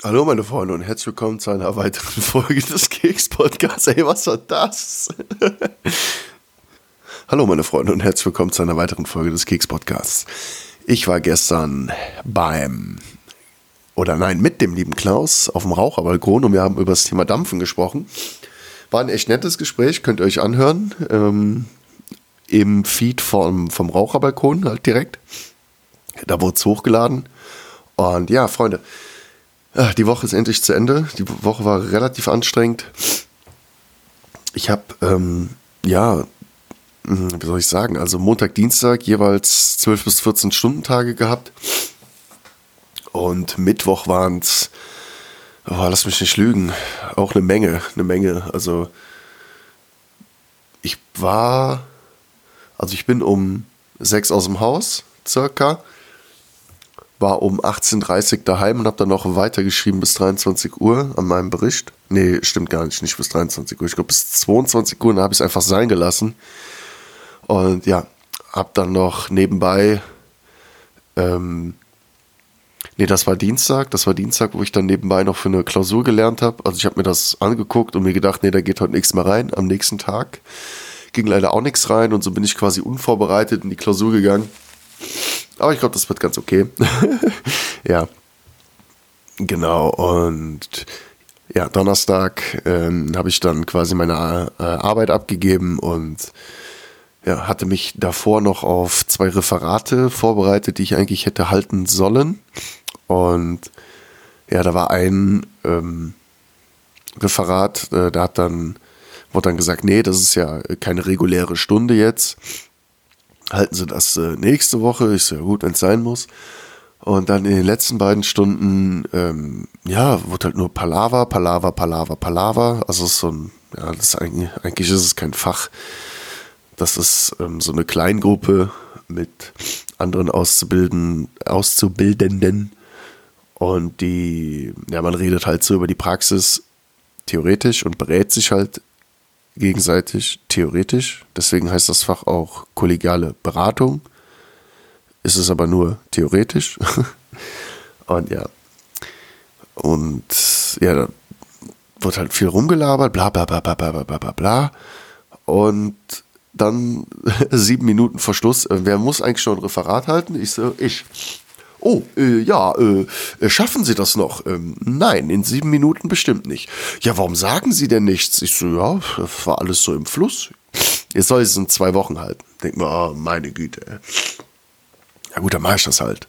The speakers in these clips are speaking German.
Hallo meine Freunde und herzlich willkommen zu einer weiteren Folge des Keks Podcasts. Ey, was war das? Hallo meine Freunde und herzlich willkommen zu einer weiteren Folge des Keks Podcasts. Ich war gestern beim oder nein, mit dem lieben Klaus auf dem Raucherbalkon und wir haben über das Thema Dampfen gesprochen. War ein echt nettes Gespräch, könnt ihr euch anhören. Ähm, Im Feed vom, vom Raucherbalkon halt direkt. Da wurde es hochgeladen. Und ja, Freunde, die Woche ist endlich zu Ende. Die Woche war relativ anstrengend. Ich habe, ähm, ja, hm, wie soll ich sagen, also Montag, Dienstag jeweils 12 bis 14 Stunden Tage gehabt. Und Mittwoch waren es, oh, lass mich nicht lügen, auch eine Menge, eine Menge. Also ich war, also ich bin um sechs aus dem Haus, circa war um 18.30 Uhr daheim und habe dann noch weitergeschrieben bis 23 Uhr an meinem Bericht. Nee, stimmt gar nicht, nicht bis 23 Uhr. Ich glaube bis 22 Uhr, dann habe ich es einfach sein gelassen. Und ja, habe dann noch nebenbei, ähm, nee, das war Dienstag, das war Dienstag, wo ich dann nebenbei noch für eine Klausur gelernt habe. Also ich habe mir das angeguckt und mir gedacht, nee, da geht heute nichts mehr rein am nächsten Tag. Ging leider auch nichts rein und so bin ich quasi unvorbereitet in die Klausur gegangen. Aber ich glaube, das wird ganz okay. ja. Genau. Und ja, Donnerstag ähm, habe ich dann quasi meine äh, Arbeit abgegeben und ja, hatte mich davor noch auf zwei Referate vorbereitet, die ich eigentlich hätte halten sollen. Und ja, da war ein ähm, Referat, äh, da hat dann, wurde dann gesagt, nee, das ist ja keine reguläre Stunde jetzt halten Sie das äh, nächste Woche. So, ja gut, wenn es sein muss. Und dann in den letzten beiden Stunden, ähm, ja, wurde halt nur Palaver, Palaver, Palaver, Palaver. Also ist so ein, ja, das ist eigentlich, eigentlich ist es kein Fach. Das ist ähm, so eine Kleingruppe mit anderen Auszubilden, Auszubildenden. Und die, ja, man redet halt so über die Praxis theoretisch und berät sich halt gegenseitig theoretisch. Deswegen heißt das Fach auch kollegiale Beratung. Ist es aber nur theoretisch. und ja. Und ja, da wird halt viel rumgelabert, bla bla bla bla bla bla bla bla. Und dann sieben Minuten Verschluss. Wer muss eigentlich schon ein Referat halten? Ich so, ich oh, äh, ja, äh, äh, schaffen Sie das noch? Ähm, nein, in sieben Minuten bestimmt nicht. Ja, warum sagen Sie denn nichts? Ich so, ja, war alles so im Fluss. Jetzt soll ich es in zwei Wochen halten. Denk mir, oh, meine Güte. Ja gut, dann mache ich das halt.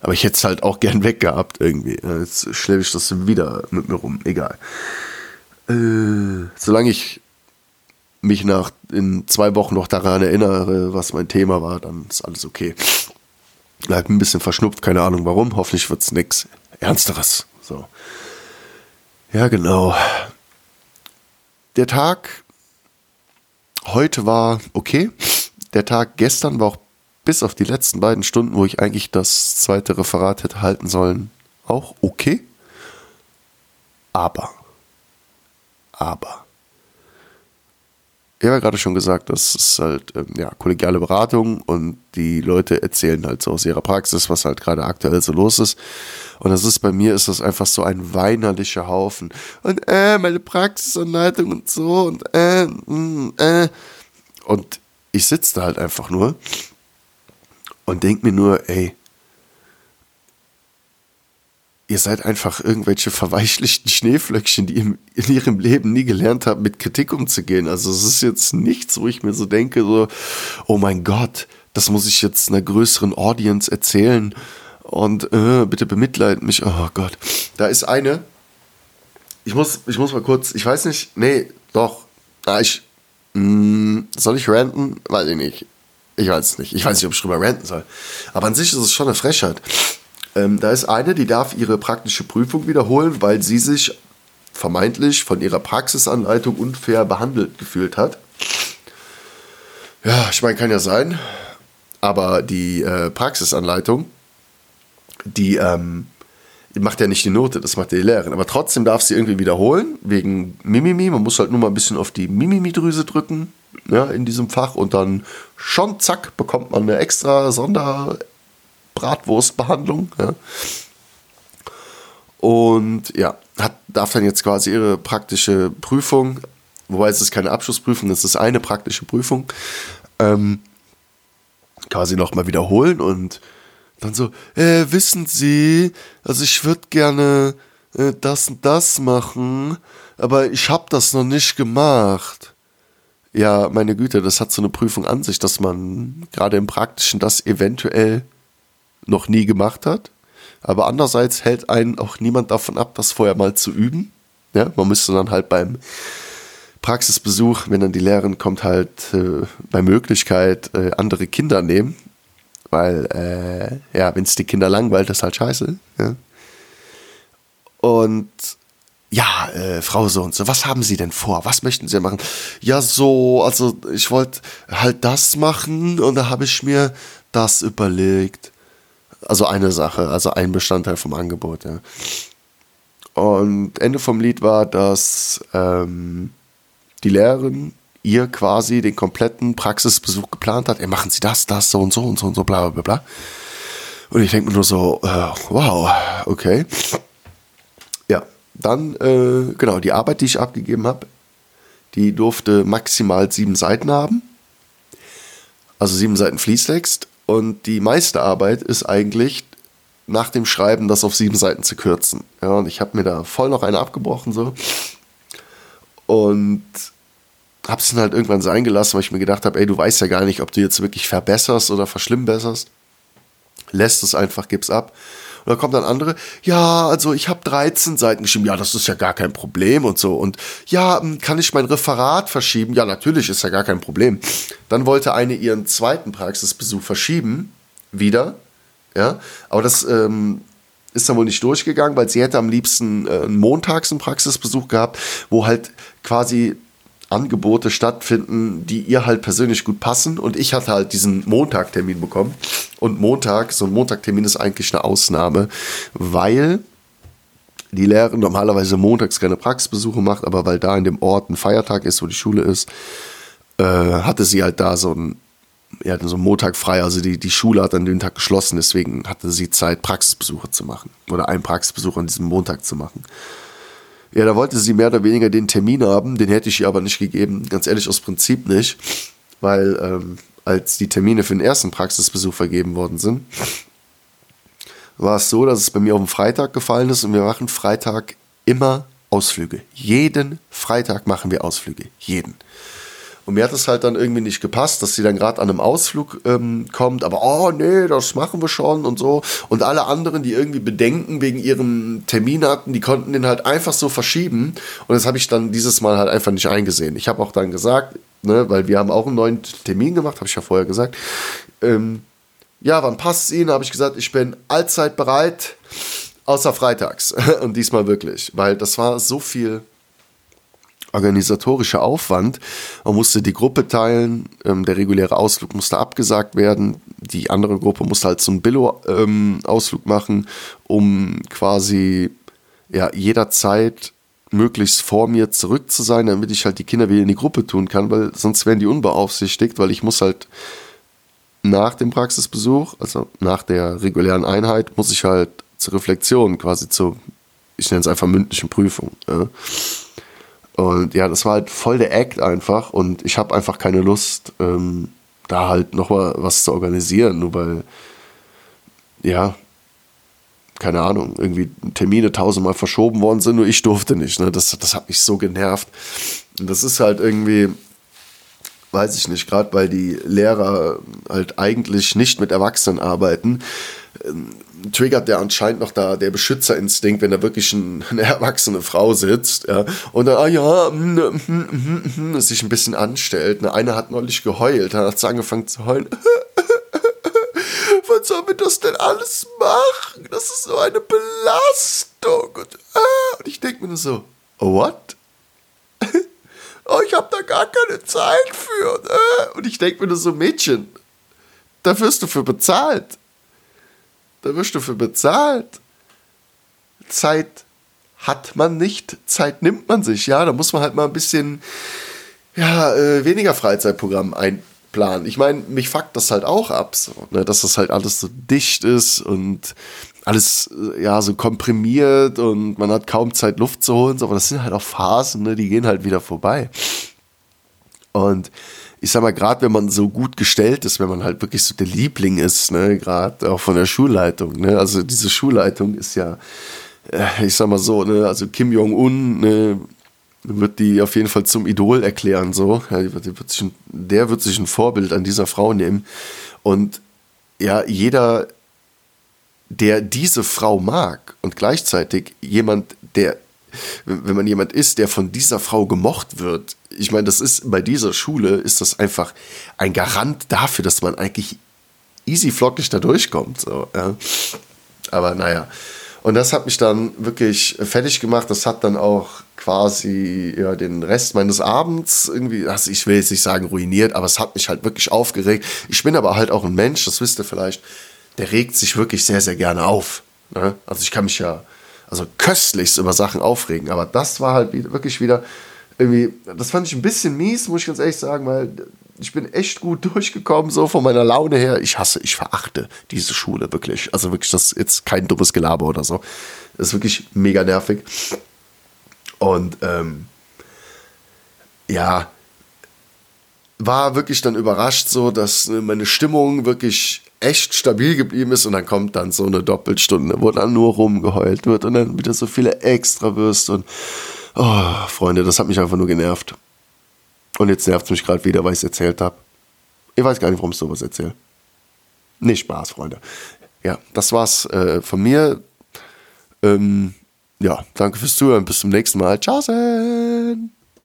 Aber ich hätte es halt auch gern weggehabt irgendwie. Jetzt schleppe ich das wieder mit mir rum. Egal. Äh, solange ich mich nach in zwei Wochen noch daran erinnere, was mein Thema war, dann ist alles okay. Bleib ein bisschen verschnupft, keine Ahnung warum. Hoffentlich wird es nichts Ernsteres. So. Ja, genau. Der Tag heute war okay. Der Tag gestern war auch bis auf die letzten beiden Stunden, wo ich eigentlich das zweite Referat hätte halten sollen, auch okay. Aber, aber, ich habe ja gerade schon gesagt, das ist halt ähm, ja, kollegiale Beratung und die Leute erzählen halt so aus ihrer Praxis, was halt gerade aktuell so los ist. Und das ist bei mir ist das einfach so ein weinerlicher Haufen. Und äh, meine Praxisanleitung und so und äh, mh, mm, äh. Und ich sitze da halt einfach nur und denke mir nur, ey, ihr seid einfach irgendwelche verweichlichten Schneeflöckchen, die in ihrem Leben nie gelernt haben, mit Kritik umzugehen. Also es ist jetzt nichts, wo ich mir so denke, so, oh mein Gott, das muss ich jetzt einer größeren Audience erzählen und äh, bitte bemitleiden mich. Oh Gott, da ist eine. Ich muss, ich muss mal kurz, ich weiß nicht, nee, doch, ah, ich, mh, mm, soll ich ranten? Weiß ich nicht. Ich weiß es nicht. Ich weiß nicht, ob ich drüber ranten soll. Aber an sich ist es schon eine Frechheit. Ähm, da ist eine, die darf ihre praktische Prüfung wiederholen, weil sie sich vermeintlich von ihrer Praxisanleitung unfair behandelt gefühlt hat. Ja, ich meine, kann ja sein. Aber die äh, Praxisanleitung, die, ähm, macht ja nicht die Note, das macht die Lehrerin. Aber trotzdem darf sie irgendwie wiederholen, wegen Mimimi. Man muss halt nur mal ein bisschen auf die Mimimi-Drüse drücken, ja, in diesem Fach. Und dann schon, zack, bekommt man eine extra Sonder- Bratwurstbehandlung. Ja. Und ja, hat, darf dann jetzt quasi ihre praktische Prüfung, wobei es ist keine Abschlussprüfung, es ist eine praktische Prüfung, ähm, quasi nochmal wiederholen und dann so, äh, wissen Sie, also ich würde gerne äh, das und das machen, aber ich habe das noch nicht gemacht. Ja, meine Güte, das hat so eine Prüfung an sich, dass man gerade im Praktischen das eventuell noch nie gemacht hat. Aber andererseits hält einen auch niemand davon ab, das vorher mal zu üben. Ja, man müsste dann halt beim Praxisbesuch, wenn dann die Lehrerin kommt, halt äh, bei Möglichkeit äh, andere Kinder nehmen. Weil, äh, ja, wenn es die Kinder langweilt, ist halt scheiße. Ja. Und ja, äh, Frau so und so, was haben Sie denn vor? Was möchten Sie machen? Ja, so, also ich wollte halt das machen und da habe ich mir das überlegt. Also eine Sache, also ein Bestandteil vom Angebot, ja. Und Ende vom Lied war, dass ähm, die Lehrerin ihr quasi den kompletten Praxisbesuch geplant hat. Ey, machen Sie das, das, so und so und so und so, bla bla bla. Und ich denke mir nur so, äh, wow, okay. Ja, dann, äh, genau, die Arbeit, die ich abgegeben habe, die durfte maximal sieben Seiten haben. Also sieben Seiten Fließtext. Und die meiste Arbeit ist eigentlich nach dem Schreiben das auf sieben Seiten zu kürzen. Ja, und ich habe mir da voll noch eine abgebrochen so. Und habe es dann halt irgendwann sein gelassen, weil ich mir gedacht habe, ey, du weißt ja gar nicht, ob du jetzt wirklich verbesserst oder verschlimmbesserst. Lässt es einfach, gib's ab. Und dann kommt dann andere, ja, also ich habe 13 Seiten geschrieben, ja, das ist ja gar kein Problem und so. Und ja, hm, kann ich mein Referat verschieben? Ja, natürlich ist ja gar kein Problem. Dann wollte eine ihren zweiten Praxisbesuch verschieben, wieder, ja, aber das ähm, ist dann wohl nicht durchgegangen, weil sie hätte am liebsten äh, montags einen Praxisbesuch gehabt, wo halt quasi Angebote stattfinden, die ihr halt persönlich gut passen. Und ich hatte halt diesen Montagtermin bekommen. Und Montag, so ein Montagtermin ist eigentlich eine Ausnahme, weil die Lehrerin normalerweise montags keine Praxisbesuche macht, aber weil da in dem Ort ein Feiertag ist, wo die Schule ist, äh, hatte sie halt da so ein ja, so einen Montag frei, also die, die Schule hat an dem Tag geschlossen, deswegen hatte sie Zeit, Praxisbesuche zu machen oder einen Praxisbesuch an diesem Montag zu machen. Ja, da wollte sie mehr oder weniger den Termin haben, den hätte ich ihr aber nicht gegeben, ganz ehrlich aus Prinzip nicht, weil ähm, als die Termine für den ersten Praxisbesuch vergeben worden sind, war es so, dass es bei mir auf den Freitag gefallen ist und wir machen Freitag immer Ausflüge. Jeden Freitag machen wir Ausflüge. Jeden. Und mir hat es halt dann irgendwie nicht gepasst, dass sie dann gerade an einem Ausflug ähm, kommt, aber oh nee, das machen wir schon und so. Und alle anderen, die irgendwie Bedenken wegen ihrem Termin hatten, die konnten den halt einfach so verschieben. Und das habe ich dann dieses Mal halt einfach nicht eingesehen. Ich habe auch dann gesagt, ne, weil wir haben auch einen neuen Termin gemacht, habe ich ja vorher gesagt. Ähm, ja, wann passt es Ihnen? Habe ich gesagt, ich bin allzeit bereit, außer freitags. Und diesmal wirklich, weil das war so viel organisatorischer Aufwand. Man musste die Gruppe teilen, ähm, der reguläre Ausflug musste abgesagt werden, die andere Gruppe musste halt so einen Billo-Ausflug ähm, machen, um quasi ja, jederzeit möglichst vor mir zurück zu sein, damit ich halt die Kinder wieder in die Gruppe tun kann, weil sonst wären die unbeaufsichtigt, weil ich muss halt nach dem Praxisbesuch, also nach der regulären Einheit, muss ich halt zur Reflexion, quasi zur, ich nenne es einfach mündlichen Prüfung. Ja. Und ja, das war halt voll der Act einfach und ich habe einfach keine Lust, ähm, da halt nochmal was zu organisieren, nur weil, ja, keine Ahnung, irgendwie Termine tausendmal verschoben worden sind, nur ich durfte nicht. Ne? Das, das hat mich so genervt. Und das ist halt irgendwie, weiß ich nicht, gerade weil die Lehrer halt eigentlich nicht mit Erwachsenen arbeiten, ähm, triggert der anscheinend noch da der Beschützerinstinkt, wenn da wirklich ein, eine erwachsene Frau sitzt ja, und dann, ah ja, mm, mm, mm, mm, sich ein bisschen anstellt. Ne? Eine hat neulich geheult, dann hat sie angefangen zu heulen. Was soll mir das denn alles machen? Das ist so eine Belastung. Und, ah, und ich denke mir nur so, what? oh, ich habe da gar keine Zeit für. Ne? Und ich denke mir nur so, Mädchen, da wirst du für bezahlt. Da wirst du für bezahlt. Zeit hat man nicht, Zeit nimmt man sich. Ja, da muss man halt mal ein bisschen ja, äh, weniger Freizeitprogramm einplanen. Ich meine, mich fuckt das halt auch ab, so, ne, dass das halt alles so dicht ist und alles äh, ja so komprimiert und man hat kaum Zeit Luft zu holen, aber das sind halt auch Phasen, ne, die gehen halt wieder vorbei. Und ich sag mal, gerade wenn man so gut gestellt ist, wenn man halt wirklich so der Liebling ist, ne, gerade auch von der Schulleitung, ne, also diese Schulleitung ist ja, äh, ich sag mal so, ne, also Kim Jong-un, ne, wird die auf jeden Fall zum Idol erklären, so. Ja, wird sich ein, der wird sich ein Vorbild an dieser Frau nehmen. Und ja, jeder, der diese Frau mag und gleichzeitig jemand, der, wenn man jemand ist, der von dieser Frau gemocht wird, ich meine, das ist bei dieser Schule ist das einfach ein Garant dafür, dass man eigentlich easy flockig da durchkommt. So, ja. Aber naja. Und das hat mich dann wirklich fertig gemacht. Das hat dann auch quasi ja, den Rest meines Abends irgendwie, also ich will jetzt nicht sagen ruiniert, aber es hat mich halt wirklich aufgeregt. Ich bin aber halt auch ein Mensch, das wisst ihr vielleicht, der regt sich wirklich sehr, sehr gerne auf. Ne? Also ich kann mich ja also köstlichst über Sachen aufregen, aber das war halt wirklich wieder irgendwie, das fand ich ein bisschen mies, muss ich ganz ehrlich sagen, weil ich bin echt gut durchgekommen, so von meiner Laune her. Ich hasse, ich verachte diese Schule wirklich. Also wirklich, das ist jetzt kein dummes Gelaber oder so. Das ist wirklich mega nervig. Und ähm, ja, war wirklich dann überrascht so, dass meine Stimmung wirklich echt stabil geblieben ist und dann kommt dann so eine Doppelstunde, wo dann nur rumgeheult wird und dann wieder so viele Extrawürste und oh, Freunde, das hat mich einfach nur genervt. Und jetzt nervt es mich gerade wieder, weil ich es erzählt habe. Ich weiß gar nicht, warum ich sowas erzähle. Nicht Spaß, Freunde. Ja, das war's äh, von mir. Ähm, ja, danke fürs Zuhören. Bis zum nächsten Mal. Ciao.